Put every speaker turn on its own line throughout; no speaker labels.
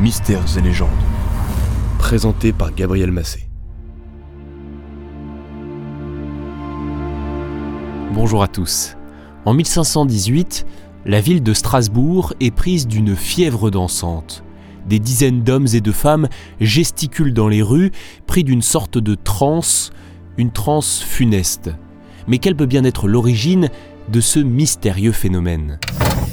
Mystères et légendes. Présenté par Gabriel Massé.
Bonjour à tous. En 1518, la ville de Strasbourg est prise d'une fièvre dansante. Des dizaines d'hommes et de femmes gesticulent dans les rues, pris d'une sorte de transe, une transe funeste. Mais quelle peut bien être l'origine de ce mystérieux phénomène?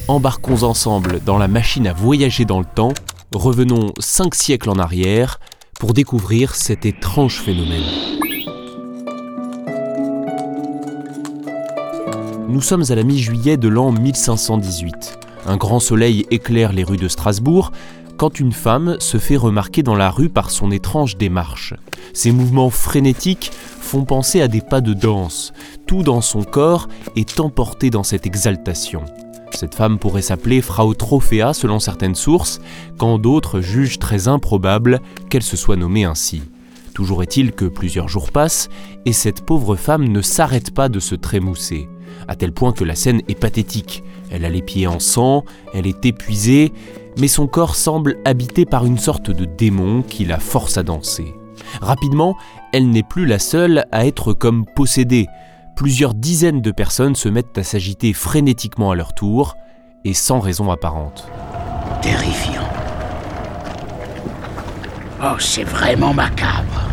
Embarquons ensemble dans la machine à voyager dans le temps Revenons cinq siècles en arrière pour découvrir cet étrange phénomène. Nous sommes à la mi-juillet de l'an 1518. Un grand soleil éclaire les rues de Strasbourg quand une femme se fait remarquer dans la rue par son étrange démarche. Ses mouvements frénétiques font penser à des pas de danse. Tout dans son corps est emporté dans cette exaltation. Cette femme pourrait s'appeler Frau Trophéa selon certaines sources, quand d'autres jugent très improbable qu'elle se soit nommée ainsi. Toujours est-il que plusieurs jours passent et cette pauvre femme ne s'arrête pas de se trémousser, à tel point que la scène est pathétique. Elle a les pieds en sang, elle est épuisée, mais son corps semble habité par une sorte de démon qui la force à danser. Rapidement, elle n'est plus la seule à être comme possédée, plusieurs dizaines de personnes se mettent à s'agiter frénétiquement à leur tour et sans raison apparente.
Terrifiant. Oh, c'est vraiment macabre.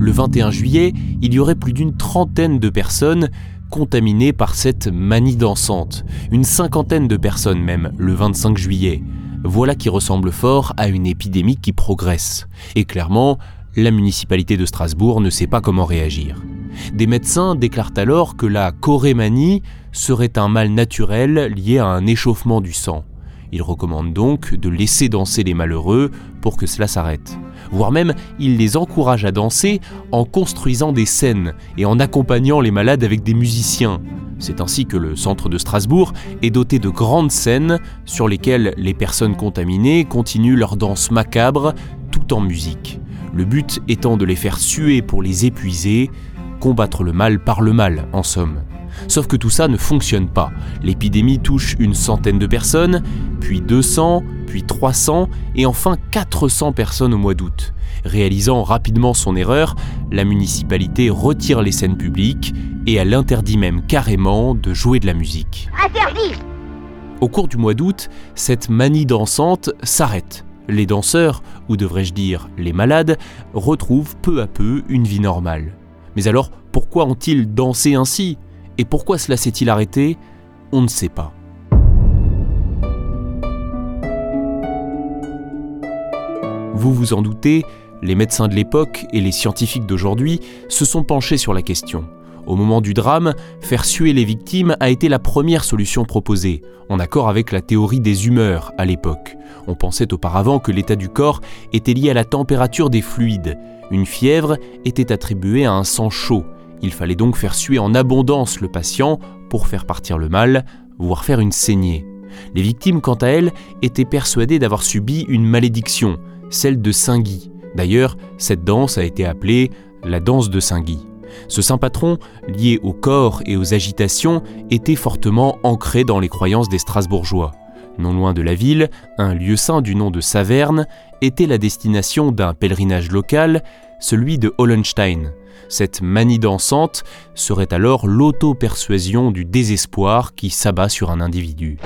Le 21 juillet, il y aurait plus d'une trentaine de personnes contaminées par cette manie dansante. Une cinquantaine de personnes même, le 25 juillet. Voilà qui ressemble fort à une épidémie qui progresse. Et clairement, la municipalité de Strasbourg ne sait pas comment réagir. Des médecins déclarent alors que la chorémanie serait un mal naturel lié à un échauffement du sang. Ils recommandent donc de laisser danser les malheureux pour que cela s'arrête. Voire même, ils les encouragent à danser en construisant des scènes et en accompagnant les malades avec des musiciens. C'est ainsi que le centre de Strasbourg est doté de grandes scènes sur lesquelles les personnes contaminées continuent leur danse macabre tout en musique le but étant de les faire suer pour les épuiser, combattre le mal par le mal en somme. Sauf que tout ça ne fonctionne pas. L'épidémie touche une centaine de personnes, puis 200, puis 300 et enfin 400 personnes au mois d'août. Réalisant rapidement son erreur, la municipalité retire les scènes publiques et elle interdit même carrément de jouer de la musique.
Interdit
Au cours du mois d'août, cette manie dansante s'arrête les danseurs, ou devrais-je dire les malades, retrouvent peu à peu une vie normale. Mais alors, pourquoi ont-ils dansé ainsi? Et pourquoi cela s'est-il arrêté? On ne sait pas. Vous vous en doutez, les médecins de l'époque et les scientifiques d'aujourd'hui se sont penchés sur la question. Au moment du drame, faire suer les victimes a été la première solution proposée, en accord avec la théorie des humeurs à l'époque. On pensait auparavant que l'état du corps était lié à la température des fluides. Une fièvre était attribuée à un sang chaud. Il fallait donc faire suer en abondance le patient pour faire partir le mal, voire faire une saignée. Les victimes, quant à elles, étaient persuadées d'avoir subi une malédiction, celle de Saint-Guy. D'ailleurs, cette danse a été appelée la danse de Saint-Guy. Ce saint patron, lié au corps et aux agitations, était fortement ancré dans les croyances des Strasbourgeois. Non loin de la ville, un lieu saint du nom de Saverne était la destination d'un pèlerinage local, celui de Hollenstein. Cette manie dansante serait alors l'auto-persuasion du désespoir qui s'abat sur un individu.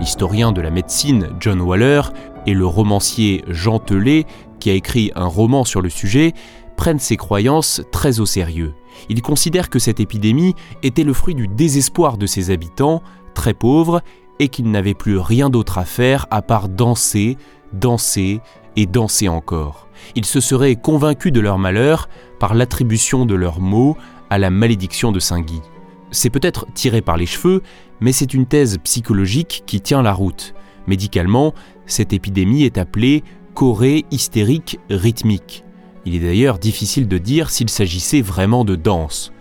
L'historien de la médecine John Waller et le romancier Jean Telet qui a écrit un roman sur le sujet, prennent ces croyances très au sérieux. Ils considèrent que cette épidémie était le fruit du désespoir de ses habitants, très pauvres, et qu'ils n'avaient plus rien d'autre à faire à part danser, danser et danser encore. Ils se seraient convaincus de leur malheur par l'attribution de leurs maux à la malédiction de Saint-Guy. C'est peut-être tiré par les cheveux, mais c'est une thèse psychologique qui tient la route. Médicalement, cette épidémie est appelée choré hystérique rythmique. Il est d'ailleurs difficile de dire s'il s'agissait vraiment de danse.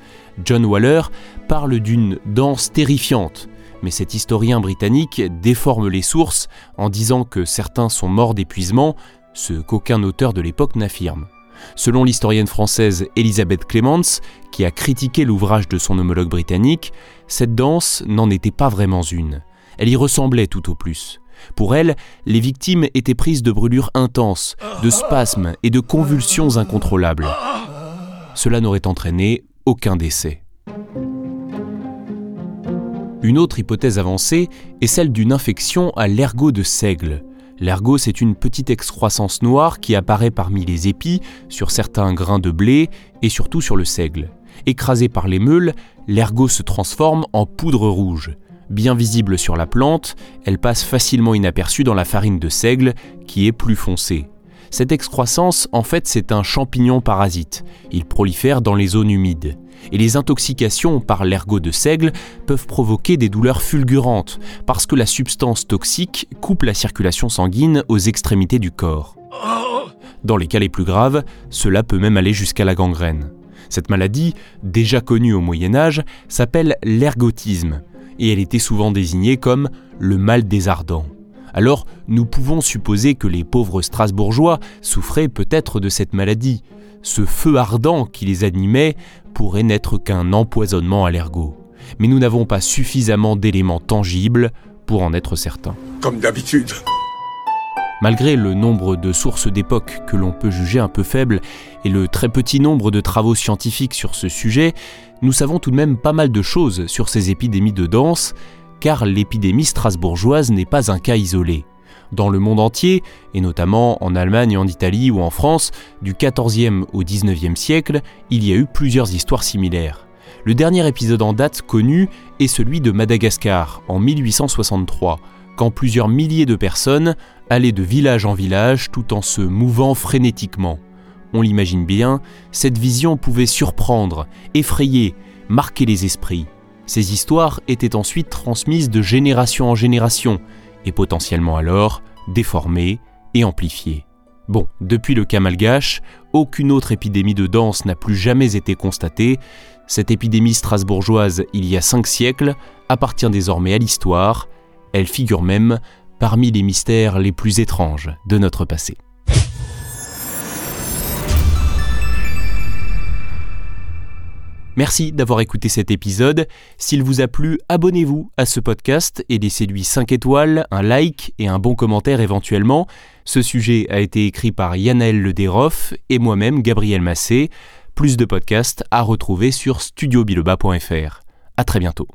John Waller parle d'une danse terrifiante, mais cet historien britannique déforme les sources en disant que certains sont morts d'épuisement, ce qu'aucun auteur de l'époque n'affirme. Selon l'historienne française Elisabeth Clements, qui a critiqué l'ouvrage de son homologue britannique, cette danse n'en était pas vraiment une. Elle y ressemblait tout au plus. Pour elle, les victimes étaient prises de brûlures intenses, de spasmes et de convulsions incontrôlables. Cela n'aurait entraîné aucun décès. Une autre hypothèse avancée est celle d'une infection à l'ergot de seigle. L'ergot, c'est une petite excroissance noire qui apparaît parmi les épis, sur certains grains de blé et surtout sur le seigle. Écrasé par les meules, l'ergot se transforme en poudre rouge. Bien visible sur la plante, elle passe facilement inaperçue dans la farine de seigle qui est plus foncée. Cette excroissance, en fait, c'est un champignon parasite. Il prolifère dans les zones humides. Et les intoxications par l'ergot de seigle peuvent provoquer des douleurs fulgurantes, parce que la substance toxique coupe la circulation sanguine aux extrémités du corps. Dans les cas les plus graves, cela peut même aller jusqu'à la gangrène. Cette maladie, déjà connue au Moyen Âge, s'appelle l'ergotisme, et elle était souvent désignée comme le mal des ardents. Alors, nous pouvons supposer que les pauvres Strasbourgeois souffraient peut-être de cette maladie. Ce feu ardent qui les animait pourrait n'être qu'un empoisonnement à l'ergot. Mais nous n'avons pas suffisamment d'éléments tangibles pour en être certains.
Comme d'habitude.
Malgré le nombre de sources d'époque que l'on peut juger un peu faible et le très petit nombre de travaux scientifiques sur ce sujet, nous savons tout de même pas mal de choses sur ces épidémies de danse, car l'épidémie strasbourgeoise n'est pas un cas isolé. Dans le monde entier, et notamment en Allemagne, en Italie ou en France, du XIVe au XIXe siècle, il y a eu plusieurs histoires similaires. Le dernier épisode en date connu est celui de Madagascar, en 1863, quand plusieurs milliers de personnes allaient de village en village tout en se mouvant frénétiquement. On l'imagine bien, cette vision pouvait surprendre, effrayer, marquer les esprits. Ces histoires étaient ensuite transmises de génération en génération, et potentiellement alors déformées et amplifiées. Bon, depuis le cas malgache, aucune autre épidémie de danse n'a plus jamais été constatée. Cette épidémie strasbourgeoise, il y a cinq siècles, appartient désormais à l'histoire. Elle figure même parmi les mystères les plus étranges de notre passé. Merci d'avoir écouté cet épisode. S'il vous a plu, abonnez-vous à ce podcast et laissez-lui 5 étoiles, un like et un bon commentaire éventuellement. Ce sujet a été écrit par Yanaël Lederoff et moi-même Gabriel Massé. Plus de podcasts à retrouver sur studiobiloba.fr. À très bientôt.